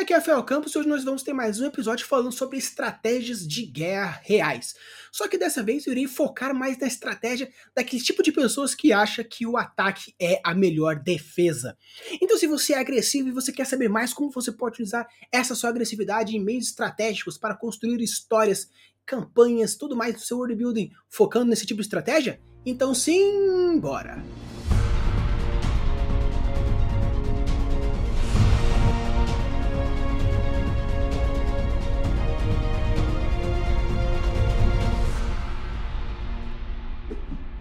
Aqui é Rafael Campos e hoje nós vamos ter mais um episódio falando sobre estratégias de guerra reais. Só que dessa vez eu irei focar mais na estratégia daquele tipo de pessoas que acha que o ataque é a melhor defesa. Então, se você é agressivo e você quer saber mais como você pode usar essa sua agressividade em meios estratégicos para construir histórias, campanhas, tudo mais do seu world building, focando nesse tipo de estratégia, então sim, bora!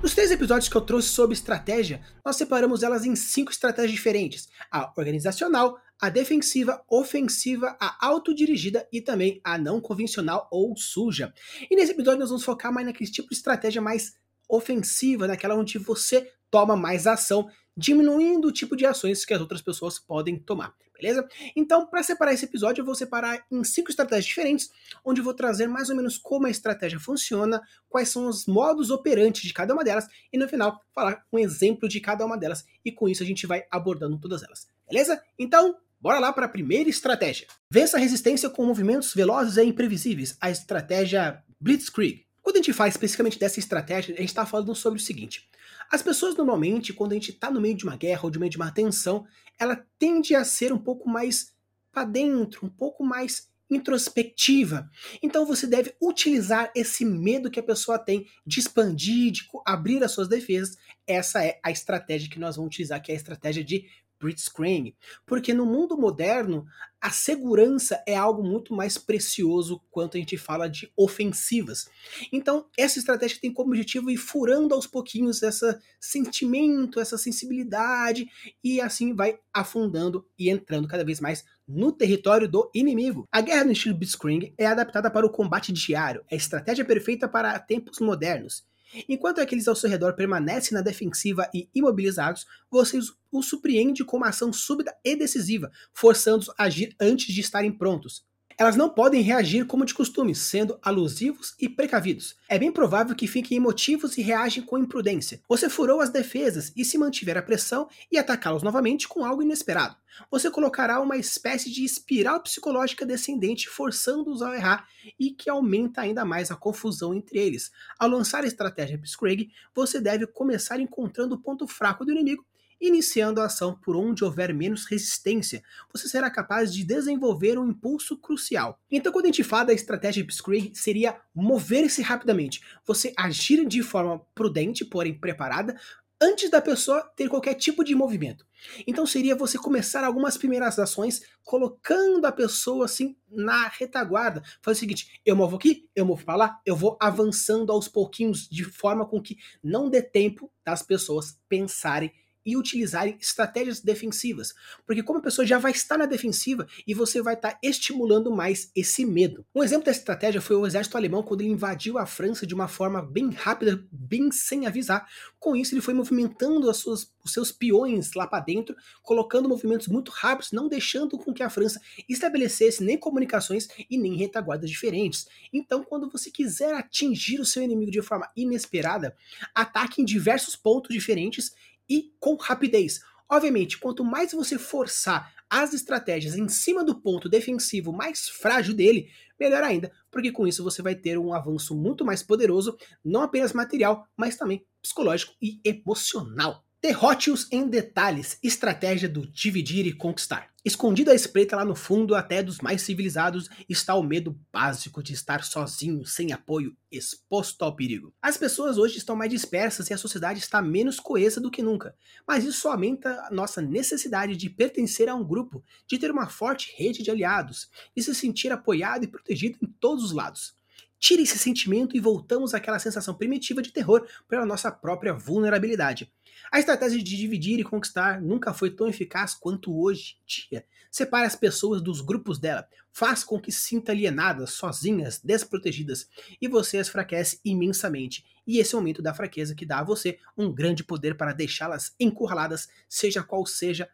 Nos três episódios que eu trouxe sobre estratégia, nós separamos elas em cinco estratégias diferentes: a organizacional, a defensiva, ofensiva, a autodirigida e também a não convencional ou suja. E nesse episódio nós vamos focar mais naquele tipo de estratégia mais ofensiva, naquela onde você toma mais ação, diminuindo o tipo de ações que as outras pessoas podem tomar beleza? Então, para separar esse episódio, eu vou separar em cinco estratégias diferentes, onde eu vou trazer mais ou menos como a estratégia funciona, quais são os modos operantes de cada uma delas, e no final, falar um exemplo de cada uma delas, e com isso a gente vai abordando todas elas, beleza? Então, bora lá para a primeira estratégia. Vença a resistência com movimentos velozes e imprevisíveis, a estratégia Blitzkrieg. Quando a gente fala especificamente dessa estratégia, a gente está falando sobre o seguinte: as pessoas normalmente, quando a gente está no meio de uma guerra ou de meio de uma tensão, ela tende a ser um pouco mais para dentro, um pouco mais introspectiva. Então você deve utilizar esse medo que a pessoa tem de expandir, de abrir as suas defesas. Essa é a estratégia que nós vamos utilizar, que é a estratégia de blitzkrieg, porque no mundo moderno a segurança é algo muito mais precioso quando a gente fala de ofensivas. Então, essa estratégia tem como objetivo ir furando aos pouquinhos esse sentimento, essa sensibilidade e assim vai afundando e entrando cada vez mais no território do inimigo. A guerra no estilo Blitzkrieg é adaptada para o combate diário, é a estratégia perfeita para tempos modernos. Enquanto aqueles ao seu redor permanecem na defensiva e imobilizados, você os surpreende com uma ação súbita e decisiva, forçando-os a agir antes de estarem prontos. Elas não podem reagir como de costume, sendo alusivos e precavidos. É bem provável que fiquem emotivos e reagem com imprudência. Você furou as defesas e se mantiver a pressão e atacá-los novamente com algo inesperado. Você colocará uma espécie de espiral psicológica descendente, forçando-os a errar e que aumenta ainda mais a confusão entre eles. Ao lançar a estratégia Blitzkrieg, você deve começar encontrando o ponto fraco do inimigo Iniciando a ação por onde houver menos resistência, você será capaz de desenvolver um impulso crucial. Então, quando a gente fala da estratégia Blitzkrieg, seria mover-se rapidamente, você agir de forma prudente, porém preparada, antes da pessoa ter qualquer tipo de movimento. Então seria você começar algumas primeiras ações colocando a pessoa assim na retaguarda. Faz o seguinte, eu movo aqui, eu movo para lá, eu vou avançando aos pouquinhos de forma com que não dê tempo das pessoas pensarem e utilizarem estratégias defensivas. Porque como a pessoa já vai estar na defensiva e você vai estar estimulando mais esse medo. Um exemplo dessa estratégia foi o exército alemão quando ele invadiu a França de uma forma bem rápida, bem sem avisar. Com isso ele foi movimentando suas, os seus peões lá para dentro, colocando movimentos muito rápidos, não deixando com que a França estabelecesse nem comunicações e nem retaguardas diferentes. Então quando você quiser atingir o seu inimigo de forma inesperada, ataque em diversos pontos diferentes e com rapidez. Obviamente, quanto mais você forçar as estratégias em cima do ponto defensivo mais frágil dele, melhor ainda, porque com isso você vai ter um avanço muito mais poderoso, não apenas material, mas também psicológico e emocional. Derrote-os em detalhes, estratégia do dividir e conquistar. Escondido à espreita lá no fundo, até dos mais civilizados, está o medo básico de estar sozinho, sem apoio, exposto ao perigo. As pessoas hoje estão mais dispersas e a sociedade está menos coesa do que nunca, mas isso aumenta a nossa necessidade de pertencer a um grupo, de ter uma forte rede de aliados, de se sentir apoiado e protegido em todos os lados. Tire esse sentimento e voltamos àquela sensação primitiva de terror pela nossa própria vulnerabilidade. A estratégia de dividir e conquistar nunca foi tão eficaz quanto hoje em dia. Separe as pessoas dos grupos dela, faz com que se sinta alienadas, sozinhas, desprotegidas, e você as enfraquece imensamente. E esse é o momento da fraqueza que dá a você um grande poder para deixá-las encurraladas, seja qual seja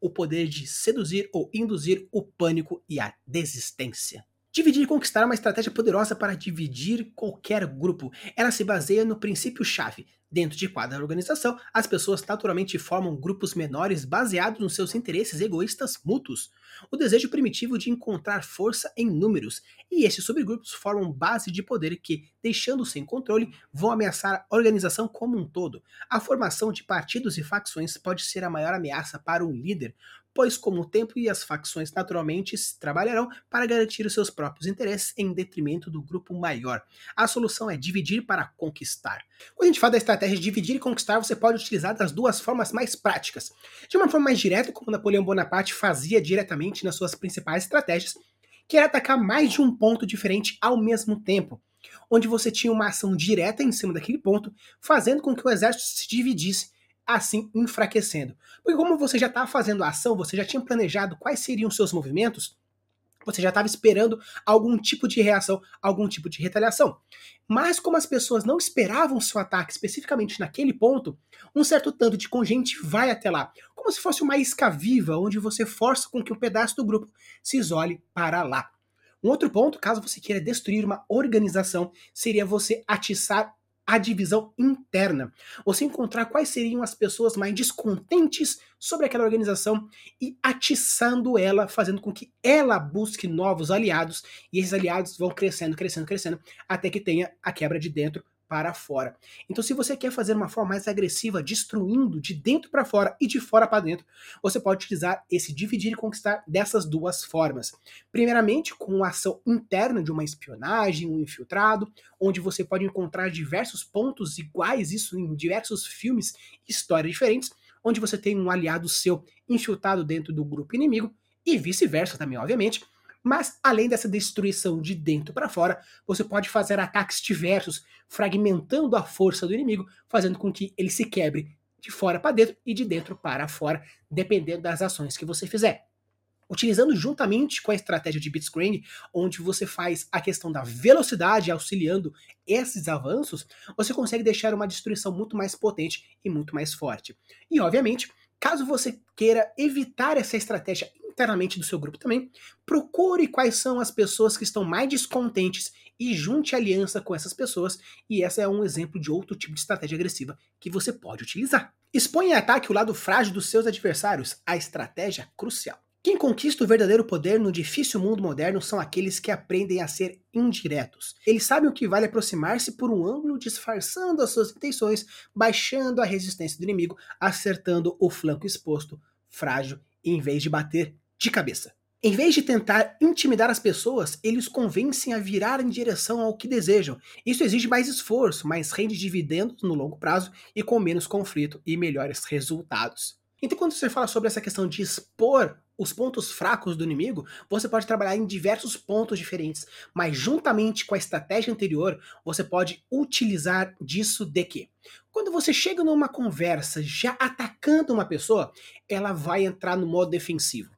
o poder de seduzir ou induzir o pânico e a desistência. Dividir e conquistar é uma estratégia poderosa para dividir qualquer grupo. Ela se baseia no princípio-chave: Dentro de cada organização, as pessoas naturalmente formam grupos menores baseados nos seus interesses egoístas mútuos, o desejo primitivo de encontrar força em números, e esses subgrupos formam base de poder que, deixando sem controle, vão ameaçar a organização como um todo. A formação de partidos e facções pode ser a maior ameaça para um líder, pois como o tempo e as facções naturalmente trabalharão para garantir os seus próprios interesses em detrimento do grupo maior. A solução é dividir para conquistar. Quando a gente fala da estratégia de dividir e conquistar, você pode utilizar das duas formas mais práticas. De uma forma mais direta, como Napoleão Bonaparte fazia diretamente nas suas principais estratégias, que era atacar mais de um ponto diferente ao mesmo tempo onde você tinha uma ação direta em cima daquele ponto, fazendo com que o exército se dividisse assim enfraquecendo. Porque como você já estava fazendo a ação, você já tinha planejado quais seriam os seus movimentos, você já estava esperando algum tipo de reação, algum tipo de retaliação. Mas como as pessoas não esperavam seu ataque especificamente naquele ponto, um certo tanto de conjunto vai até lá, como se fosse uma isca viva, onde você força com que um pedaço do grupo se isole para lá. Um outro ponto, caso você queira destruir uma organização, seria você atiçar a divisão interna. Você encontrar quais seriam as pessoas mais descontentes sobre aquela organização e atiçando ela, fazendo com que ela busque novos aliados e esses aliados vão crescendo, crescendo, crescendo até que tenha a quebra de dentro para fora. Então, se você quer fazer uma forma mais agressiva, destruindo de dentro para fora e de fora para dentro, você pode utilizar esse dividir e conquistar dessas duas formas. Primeiramente, com a ação interna de uma espionagem, um infiltrado, onde você pode encontrar diversos pontos iguais, isso em diversos filmes, histórias diferentes, onde você tem um aliado seu infiltrado dentro do grupo inimigo e vice-versa também, obviamente mas além dessa destruição de dentro para fora, você pode fazer ataques diversos, fragmentando a força do inimigo, fazendo com que ele se quebre de fora para dentro e de dentro para fora, dependendo das ações que você fizer. Utilizando juntamente com a estratégia de Blitzkrieg, onde você faz a questão da velocidade auxiliando esses avanços, você consegue deixar uma destruição muito mais potente e muito mais forte. E obviamente, caso você queira evitar essa estratégia internamente do seu grupo também, procure quais são as pessoas que estão mais descontentes e junte aliança com essas pessoas, e essa é um exemplo de outro tipo de estratégia agressiva que você pode utilizar. Expõe em ataque o lado frágil dos seus adversários, a estratégia crucial. Quem conquista o verdadeiro poder no difícil mundo moderno são aqueles que aprendem a ser indiretos. Eles sabem o que vale aproximar-se por um ângulo, disfarçando as suas intenções, baixando a resistência do inimigo, acertando o flanco exposto, frágil, em vez de bater de cabeça. Em vez de tentar intimidar as pessoas, eles convencem a virar em direção ao que desejam. Isso exige mais esforço, mas rende dividendos no longo prazo e com menos conflito e melhores resultados. Então, quando você fala sobre essa questão de expor os pontos fracos do inimigo, você pode trabalhar em diversos pontos diferentes, mas juntamente com a estratégia anterior, você pode utilizar disso de que quando você chega numa conversa já atacando uma pessoa, ela vai entrar no modo defensivo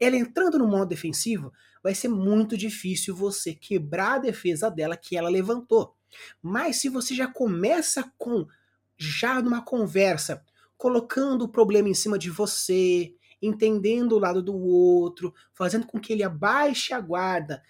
ela entrando no modo defensivo, vai ser muito difícil você quebrar a defesa dela que ela levantou. Mas se você já começa com já numa conversa, colocando o problema em cima de você, entendendo o lado do outro, fazendo com que ele abaixe a guarda,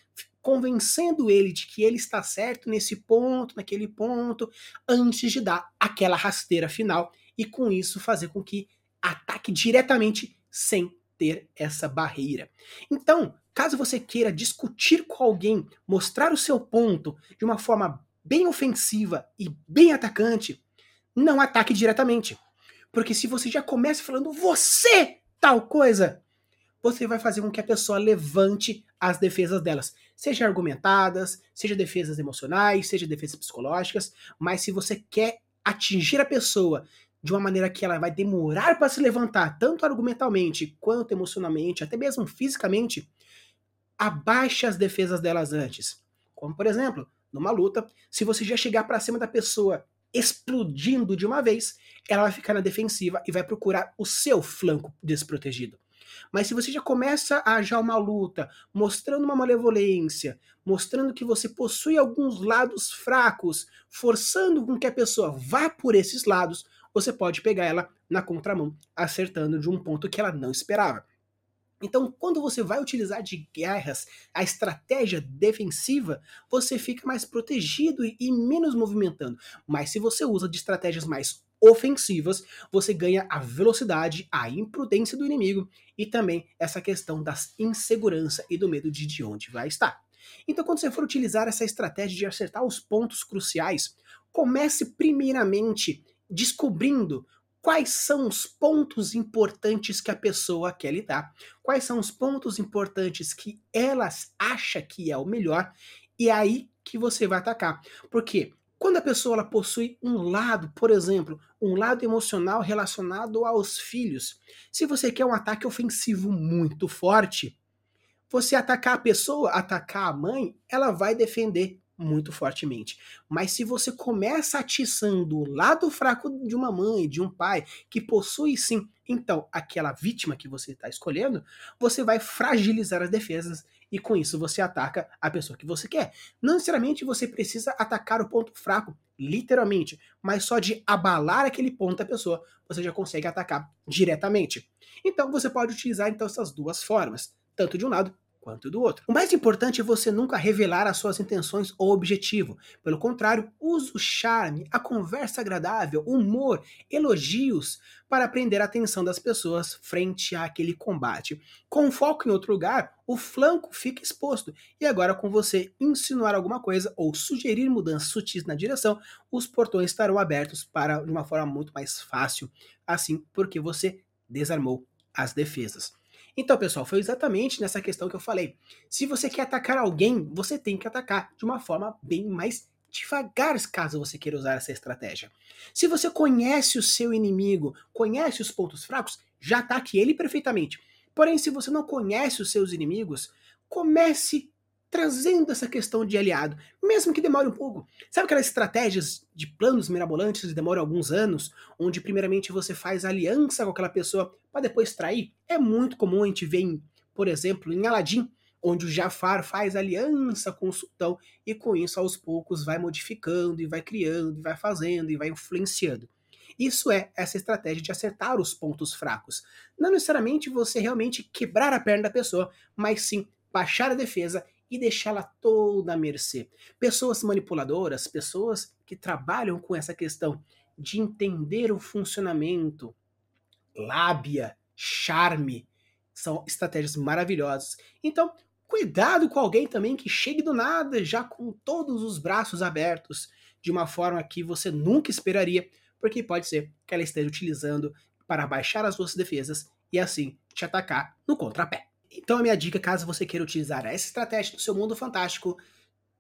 convencendo ele de que ele está certo nesse ponto, naquele ponto, antes de dar aquela rasteira final e com isso fazer com que ataque diretamente sem ter essa barreira. Então, caso você queira discutir com alguém, mostrar o seu ponto de uma forma bem ofensiva e bem atacante, não ataque diretamente. Porque se você já começa falando você tal coisa, você vai fazer com que a pessoa levante as defesas delas, seja argumentadas, seja defesas emocionais, seja defesas psicológicas, mas se você quer atingir a pessoa de uma maneira que ela vai demorar para se levantar, tanto argumentalmente quanto emocionalmente, até mesmo fisicamente, abaixe as defesas delas antes. Como, por exemplo, numa luta, se você já chegar para cima da pessoa explodindo de uma vez, ela vai ficar na defensiva e vai procurar o seu flanco desprotegido. Mas se você já começa a já uma luta, mostrando uma malevolência, mostrando que você possui alguns lados fracos, forçando com que a pessoa vá por esses lados, você pode pegar ela na contramão, acertando de um ponto que ela não esperava. Então, quando você vai utilizar de guerras a estratégia defensiva, você fica mais protegido e menos movimentando. Mas se você usa de estratégias mais ofensivas, você ganha a velocidade, a imprudência do inimigo e também essa questão da insegurança e do medo de, de onde vai estar. Então, quando você for utilizar essa estratégia de acertar os pontos cruciais, comece primeiramente descobrindo quais são os pontos importantes que a pessoa quer lidar, quais são os pontos importantes que elas acha que é o melhor, e é aí que você vai atacar. Porque quando a pessoa ela possui um lado, por exemplo, um lado emocional relacionado aos filhos, se você quer um ataque ofensivo muito forte, você atacar a pessoa, atacar a mãe, ela vai defender muito fortemente. Mas se você começa atiçando o lado fraco de uma mãe, de um pai, que possui sim, então, aquela vítima que você está escolhendo, você vai fragilizar as defesas e com isso você ataca a pessoa que você quer. Não necessariamente você precisa atacar o ponto fraco, literalmente, mas só de abalar aquele ponto da pessoa, você já consegue atacar diretamente. Então você pode utilizar então essas duas formas, tanto de um lado quanto do outro. O mais importante é você nunca revelar as suas intenções ou objetivo. Pelo contrário, use o charme, a conversa agradável, humor, elogios para prender a atenção das pessoas frente àquele combate. Com foco em outro lugar, o flanco fica exposto. E agora, com você insinuar alguma coisa ou sugerir mudanças sutis na direção, os portões estarão abertos para de uma forma muito mais fácil. Assim, porque você desarmou as defesas. Então, pessoal, foi exatamente nessa questão que eu falei. Se você quer atacar alguém, você tem que atacar de uma forma bem mais devagar, caso você queira usar essa estratégia. Se você conhece o seu inimigo, conhece os pontos fracos, já ataque ele perfeitamente. Porém, se você não conhece os seus inimigos, comece trazendo essa questão de aliado, mesmo que demore um pouco. Sabe aquelas estratégias de planos mirabolantes que demoram alguns anos, onde primeiramente você faz aliança com aquela pessoa para depois trair? É muito comum a gente ver, em, por exemplo, em Aladdin, onde o Jafar faz aliança com o sultão e com isso aos poucos vai modificando e vai criando e vai fazendo e vai influenciando. Isso é essa estratégia de acertar os pontos fracos. Não necessariamente você realmente quebrar a perna da pessoa, mas sim baixar a defesa e deixá-la toda à mercê. Pessoas manipuladoras, pessoas que trabalham com essa questão de entender o funcionamento, lábia, charme, são estratégias maravilhosas. Então, cuidado com alguém também que chegue do nada já com todos os braços abertos, de uma forma que você nunca esperaria, porque pode ser que ela esteja utilizando para baixar as suas defesas e assim te atacar no contrapé. Então a minha dica, caso você queira utilizar essa estratégia no seu mundo fantástico,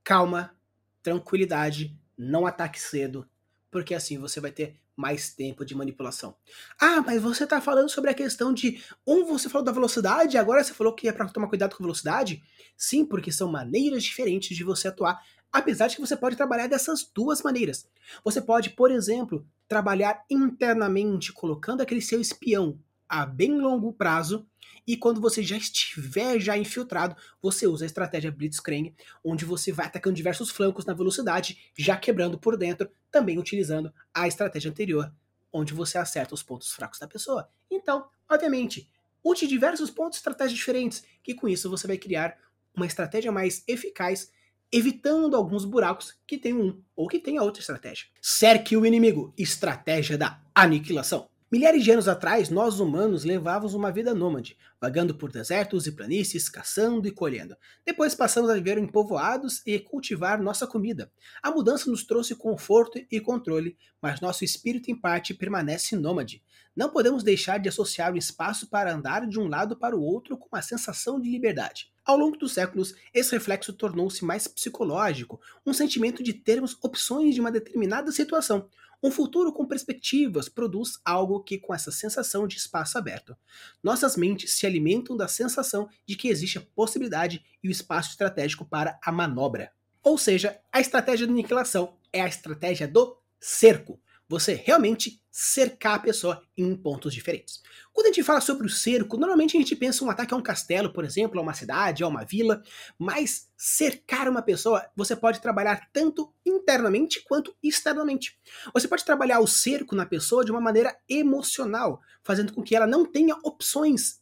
calma, tranquilidade, não ataque cedo, porque assim você vai ter mais tempo de manipulação. Ah, mas você está falando sobre a questão de um você falou da velocidade, agora você falou que é para tomar cuidado com a velocidade? Sim, porque são maneiras diferentes de você atuar, apesar de que você pode trabalhar dessas duas maneiras. Você pode, por exemplo, trabalhar internamente colocando aquele seu espião a bem longo prazo e quando você já estiver já infiltrado, você usa a estratégia Blitzkrieg, onde você vai atacando diversos flancos na velocidade, já quebrando por dentro, também utilizando a estratégia anterior, onde você acerta os pontos fracos da pessoa. Então, obviamente, use diversos pontos de estratégia diferentes, que com isso você vai criar uma estratégia mais eficaz, evitando alguns buracos que tem um ou que tem a outra estratégia. Cerque o inimigo, estratégia da aniquilação. Milhares de anos atrás, nós humanos levávamos uma vida nômade, vagando por desertos e planícies, caçando e colhendo. Depois passamos a viver em povoados e cultivar nossa comida. A mudança nos trouxe conforto e controle, mas nosso espírito em parte permanece nômade. Não podemos deixar de associar o espaço para andar de um lado para o outro com uma sensação de liberdade. Ao longo dos séculos, esse reflexo tornou-se mais psicológico, um sentimento de termos opções de uma determinada situação, um futuro com perspectivas produz algo que com essa sensação de espaço aberto. Nossas mentes se alimentam da sensação de que existe a possibilidade e o espaço estratégico para a manobra. Ou seja, a estratégia de aniquilação é a estratégia do cerco você realmente cercar a pessoa em pontos diferentes. Quando a gente fala sobre o cerco, normalmente a gente pensa um ataque a um castelo, por exemplo, a uma cidade, a uma vila, mas cercar uma pessoa você pode trabalhar tanto internamente quanto externamente. Você pode trabalhar o cerco na pessoa de uma maneira emocional, fazendo com que ela não tenha opções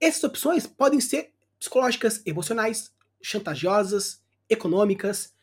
Essas opções podem ser psicológicas, emocionais, chantagiosas, econômicas.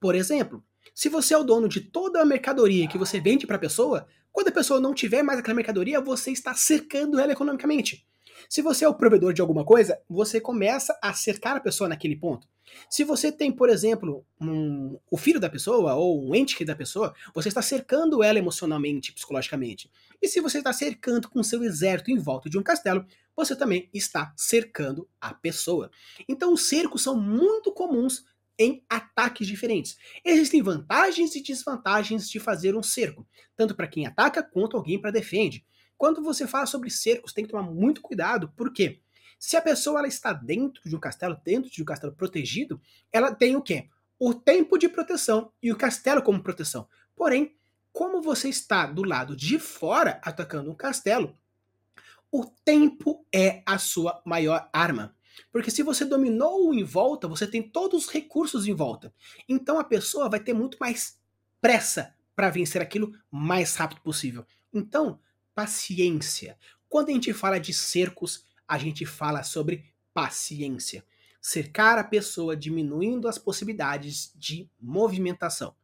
Por exemplo, se você é o dono de toda a mercadoria que você vende para a pessoa, quando a pessoa não tiver mais aquela mercadoria, você está cercando ela economicamente. Se você é o provedor de alguma coisa, você começa a cercar a pessoa naquele ponto. Se você tem, por exemplo, um, o filho da pessoa ou um ente da pessoa, você está cercando ela emocionalmente, psicologicamente. E se você está cercando com seu exército em volta de um castelo, você também está cercando a pessoa. Então, os cercos são muito comuns em ataques diferentes. Existem vantagens e desvantagens de fazer um cerco, tanto para quem ataca quanto alguém para defende. Quando você fala sobre cercos, tem que tomar muito cuidado, porque se a pessoa ela está dentro de um castelo, dentro de um castelo protegido, ela tem o quê? O tempo de proteção e o castelo como proteção. Porém, como você está do lado de fora atacando um castelo, o tempo é a sua maior arma. Porque se você dominou em volta, você tem todos os recursos em volta. Então a pessoa vai ter muito mais pressa para vencer aquilo mais rápido possível. Então, paciência. Quando a gente fala de cercos, a gente fala sobre paciência. Cercar a pessoa diminuindo as possibilidades de movimentação.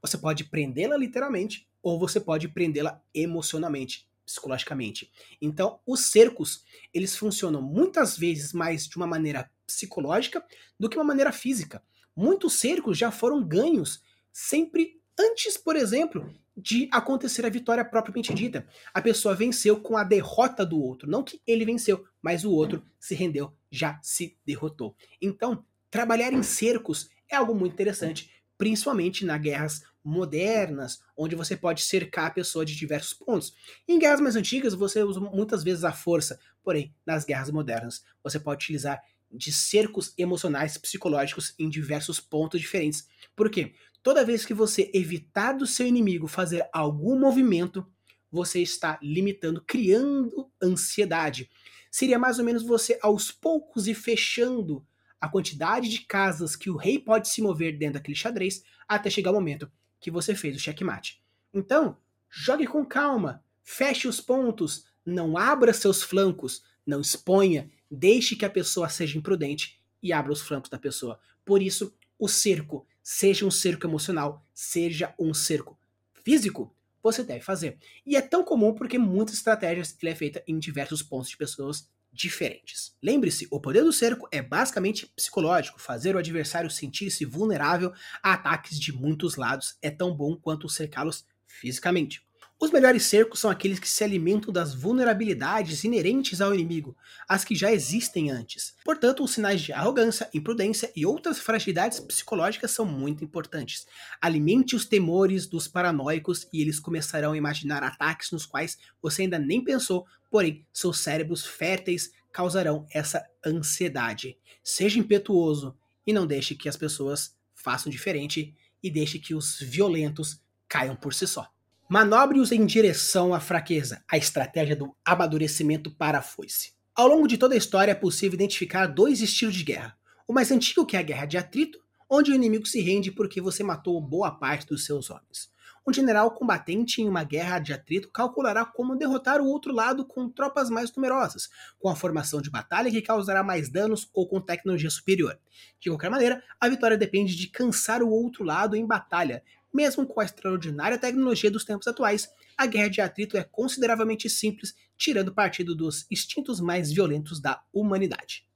Você pode prendê-la literalmente ou você pode prendê-la emocionalmente, psicologicamente. Então, os cercos, eles funcionam muitas vezes mais de uma maneira psicológica do que uma maneira física. Muitos cercos já foram ganhos sempre antes, por exemplo, de acontecer a vitória propriamente dita. A pessoa venceu com a derrota do outro. Não que ele venceu, mas o outro se rendeu, já se derrotou. Então, trabalhar em cercos é algo muito interessante, principalmente nas guerras modernas, onde você pode cercar a pessoa de diversos pontos. Em guerras mais antigas, você usa muitas vezes a força, porém, nas guerras modernas, você pode utilizar de cercos emocionais, psicológicos em diversos pontos diferentes. Por quê? Toda vez que você evitar do seu inimigo fazer algum movimento, você está limitando, criando ansiedade. Seria mais ou menos você aos poucos e fechando a quantidade de casas que o rei pode se mover dentro daquele xadrez até chegar o momento que você fez o checkmate. Então, jogue com calma, feche os pontos, não abra seus flancos, não exponha, deixe que a pessoa seja imprudente e abra os flancos da pessoa. Por isso, o cerco seja um cerco emocional, seja um cerco físico, você deve fazer. E é tão comum porque muitas estratégias ele é feita em diversos pontos de pessoas diferentes. Lembre-se, o poder do cerco é basicamente psicológico. Fazer o adversário sentir-se vulnerável a ataques de muitos lados é tão bom quanto cercá-los fisicamente. Os melhores cercos são aqueles que se alimentam das vulnerabilidades inerentes ao inimigo, as que já existem antes. Portanto, os sinais de arrogância, imprudência e outras fragilidades psicológicas são muito importantes. Alimente os temores dos paranoicos e eles começarão a imaginar ataques nos quais você ainda nem pensou, porém, seus cérebros férteis causarão essa ansiedade. Seja impetuoso e não deixe que as pessoas façam diferente e deixe que os violentos caiam por si só. Manobre-os em direção à fraqueza, a estratégia do amadurecimento para a foice. Ao longo de toda a história é possível identificar dois estilos de guerra. O mais antigo, que é a guerra de atrito, onde o inimigo se rende porque você matou boa parte dos seus homens. Um general combatente em uma guerra de atrito calculará como derrotar o outro lado com tropas mais numerosas, com a formação de batalha que causará mais danos ou com tecnologia superior. De qualquer maneira, a vitória depende de cansar o outro lado em batalha, mesmo com a extraordinária tecnologia dos tempos atuais, a guerra de atrito é consideravelmente simples, tirando partido dos instintos mais violentos da humanidade.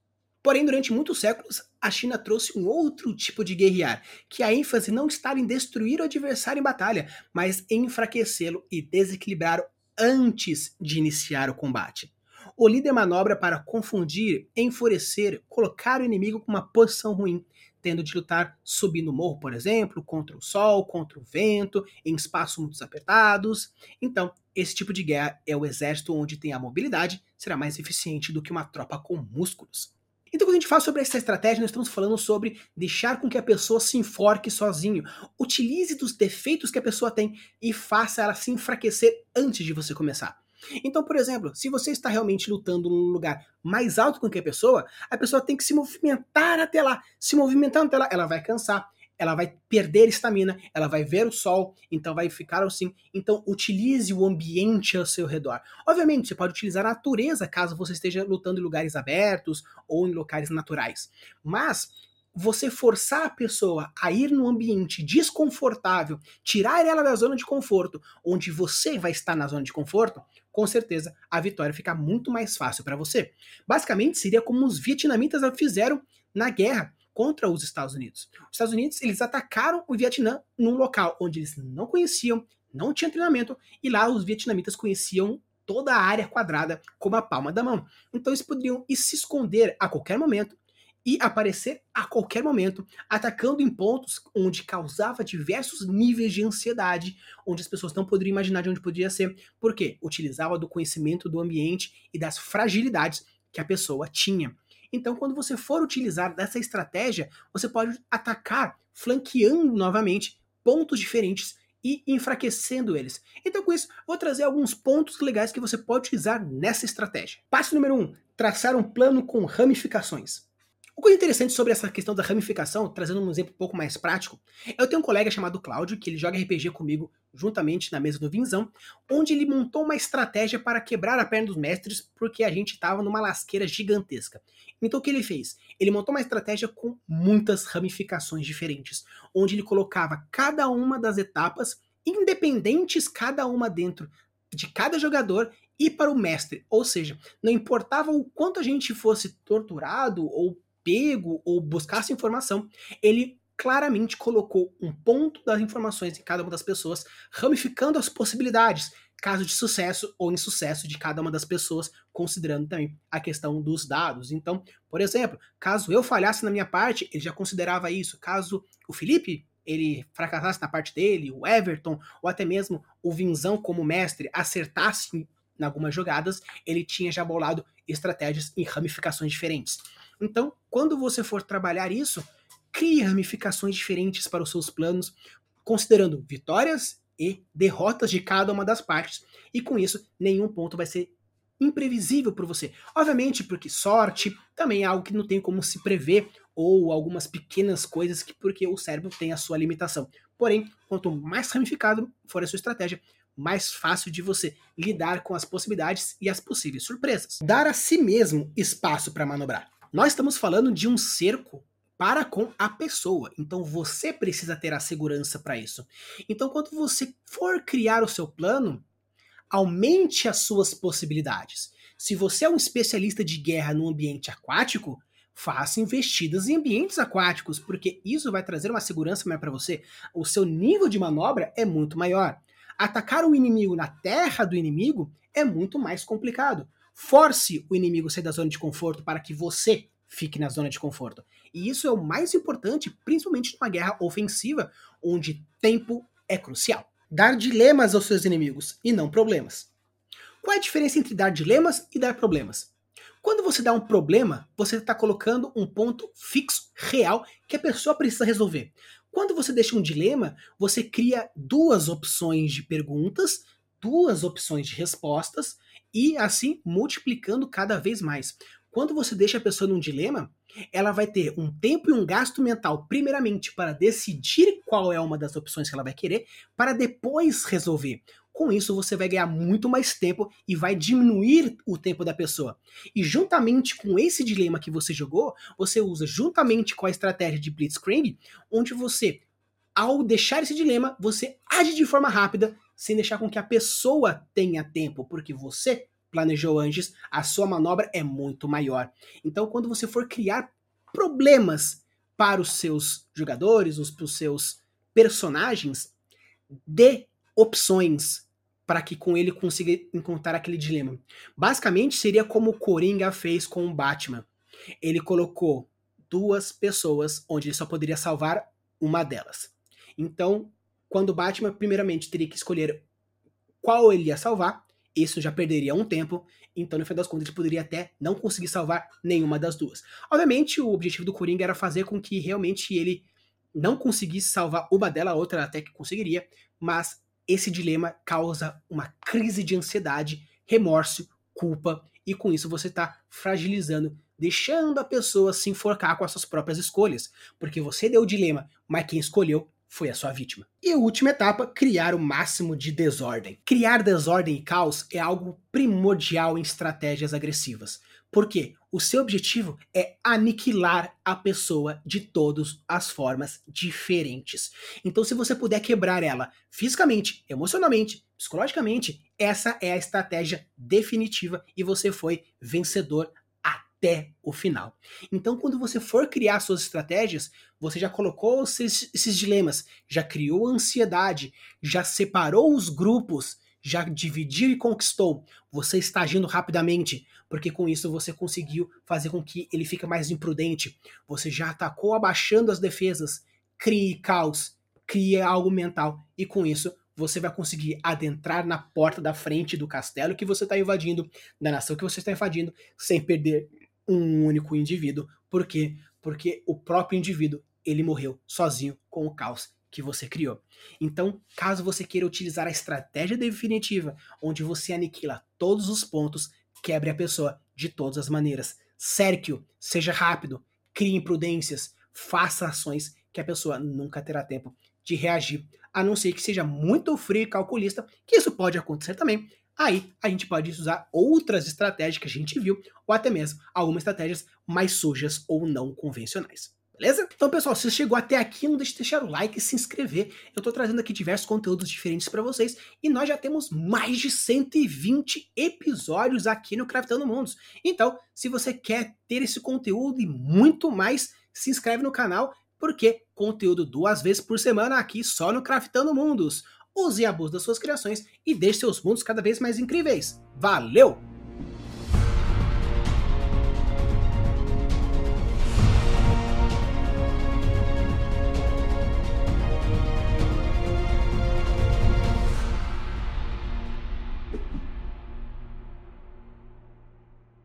Porém, durante muitos séculos, a China trouxe um outro tipo de guerrear, que a ênfase não está em destruir o adversário em batalha, mas em enfraquecê-lo e desequilibrá-lo antes de iniciar o combate. O líder manobra para confundir, enfurecer, colocar o inimigo com uma posição ruim, tendo de lutar subindo o morro, por exemplo, contra o sol, contra o vento, em espaços muito apertados. Então, esse tipo de guerra é o exército onde tem a mobilidade, será mais eficiente do que uma tropa com músculos. Então, quando a gente fala sobre essa estratégia, nós estamos falando sobre deixar com que a pessoa se enforque sozinho. Utilize dos defeitos que a pessoa tem e faça ela se enfraquecer antes de você começar. Então, por exemplo, se você está realmente lutando num lugar mais alto com que a pessoa, a pessoa tem que se movimentar até lá. Se movimentar até lá, ela vai cansar. ela vai perder estamina, ela vai ver o sol, então vai ficar assim. Então utilize o ambiente ao seu redor. Obviamente, você pode utilizar a natureza caso você esteja lutando em lugares abertos ou em locais naturais. Mas você forçar a pessoa a ir num ambiente desconfortável, tirar ela da zona de conforto, onde você vai estar na zona de conforto, com certeza a vitória fica muito mais fácil para você. Basicamente, seria como os vietnamitas fizeram na guerra contra os Estados Unidos. Os Estados Unidos, eles atacaram o Vietnã num local onde eles não conheciam, não tinha treinamento, e lá os vietnamitas conheciam toda a área quadrada como a palma da mão. Então eles poderiam se esconder a qualquer momento e aparecer a qualquer momento, atacando em pontos onde causava diversos níveis de ansiedade, onde as pessoas não poderiam imaginar de onde podia ser, porque utilizava do conhecimento do ambiente e das fragilidades que a pessoa tinha. Então, quando você for utilizar dessa estratégia, você pode atacar flanqueando novamente pontos diferentes e enfraquecendo eles. Então, com isso, vou trazer alguns pontos legais que você pode utilizar nessa estratégia. Passo número 1: um, traçar um plano com ramificações. O coisa interessante sobre essa questão da ramificação, trazendo um exemplo um pouco mais prático, eu tenho um colega chamado Cláudio, que ele joga RPG comigo juntamente na mesa do Vinzão, onde ele montou uma estratégia para quebrar a perna dos mestres, porque a gente estava numa lasqueira gigantesca. Então o que ele fez? Ele montou uma estratégia com muitas ramificações diferentes, onde ele colocava cada uma das etapas, independentes cada uma dentro de cada jogador e para o mestre. Ou seja, não importava o quanto a gente fosse torturado ou pego ou buscasse informação, ele claramente colocou um ponto das informações em cada uma das pessoas, ramificando as possibilidades, caso de sucesso ou insucesso de cada uma das pessoas, considerando também a questão dos dados. Então, por exemplo, caso eu falhasse na minha parte, ele já considerava isso. Caso o Felipe ele fracassasse na parte dele, o Everton, ou até mesmo o Vinzão como mestre acertasse em algumas jogadas, ele tinha já bolado estratégias em ramificações diferentes. Então, quando você for trabalhar isso, crie ramificações diferentes para os seus planos, considerando vitórias e derrotas de cada uma das partes. E com isso, nenhum ponto vai ser imprevisível para você. Obviamente, porque sorte também é algo que não tem como se prever, ou algumas pequenas coisas que porque o cérebro tem a sua limitação. Porém, quanto mais ramificado for a sua estratégia, mais fácil de você lidar com as possibilidades e as possíveis surpresas. Dar a si mesmo espaço para manobrar. Nós estamos falando de um cerco para com a pessoa. Então você precisa ter a segurança para isso. Então quando você for criar o seu plano, aumente as suas possibilidades. Se você é um especialista de guerra no ambiente aquático, faça investidas em ambientes aquáticos, porque isso vai trazer uma segurança maior para você. O seu nível de manobra é muito maior. Atacar o inimigo na terra do inimigo é muito mais complicado. Force o inimigo a sair da zona de conforto para que você fique na zona de conforto. E isso é o mais importante, principalmente numa guerra ofensiva, onde tempo é crucial. Dar dilemas aos seus inimigos e não problemas. Qual é a diferença entre dar dilemas e dar problemas? Quando você dá um problema, você está colocando um ponto fixo, real, que a pessoa precisa resolver. Quando você deixa um dilema, você cria duas opções de perguntas, duas opções de respostas, e assim multiplicando cada vez mais. Quando você deixa a pessoa num dilema, ela vai ter um tempo e um gasto mental, primeiramente, para decidir qual é uma das opções que ela vai querer, para depois resolver. Com isso, você vai ganhar muito mais tempo e vai diminuir o tempo da pessoa. E juntamente com esse dilema que você jogou, você usa juntamente com a estratégia de Blitzkrieg, onde você, ao deixar esse dilema, você age de forma rápida sem deixar com que a pessoa tenha tempo, porque você planejou antes, a sua manobra é muito maior. Então, quando você for criar problemas para os seus jogadores, os, para os seus personagens, dê opções para que com ele consiga encontrar aquele dilema. Basicamente, seria como o Coringa fez com o Batman. Ele colocou duas pessoas onde ele só poderia salvar uma delas. Então, quando o Batman, primeiramente, teria que escolher qual ele ia salvar, isso já perderia um tempo, então no final das contas ele poderia até não conseguir salvar nenhuma das duas. Obviamente, o objetivo do Coringa era fazer com que realmente ele não conseguisse salvar uma dela, a outra até que conseguiria, mas esse dilema causa uma crise de ansiedade, remorso, culpa, e com isso você está fragilizando deixando a pessoa se enforcar com as suas próprias escolhas, porque você deu o dilema, mas quem escolheu foi a sua vítima. E a última etapa, criar o máximo de desordem. Criar desordem e caos é algo primordial em estratégias agressivas. Porque o seu objetivo é aniquilar a pessoa de todas as formas diferentes. Então, se você puder quebrar ela fisicamente, emocionalmente, psicologicamente, essa é a estratégia definitiva e você foi vencedor até o final. Então, quando você for criar suas estratégias, você já colocou esses, esses dilemas, já criou ansiedade, já separou os grupos, já dividiu e conquistou. Você está agindo rapidamente, porque com isso você conseguiu fazer com que ele fique mais imprudente. Você já atacou abaixando as defesas, crie caos, crie algo mental e com isso você vai conseguir adentrar na porta da frente do castelo que você está invadindo, da nação que você está invadindo, sem perder um único indivíduo. Por quê? Porque o próprio indivíduo, ele morreu sozinho com o caos que você criou. Então, caso você queira utilizar a estratégia definitiva, onde você aniquila todos os pontos, quebre a pessoa de todas as maneiras. Cerque-o, seja rápido, crie imprudências, faça ações que a pessoa nunca terá tempo de reagir, a não ser que seja muito frio e calculista, que isso pode acontecer também, Aí a gente pode usar outras estratégias que a gente viu, ou até mesmo algumas estratégias mais sujas ou não convencionais. Beleza? Então, pessoal, se você chegou até aqui, não deixe de deixar o like e se inscrever. Eu tô trazendo aqui diversos conteúdos diferentes para vocês e nós já temos mais de 120 episódios aqui no Craftando Mundos. Então, se você quer ter esse conteúdo e muito mais, se inscreve no canal, porque conteúdo duas vezes por semana aqui só no Craftando Mundos use e abuse das suas criações e deixe seus mundos cada vez mais incríveis. Valeu!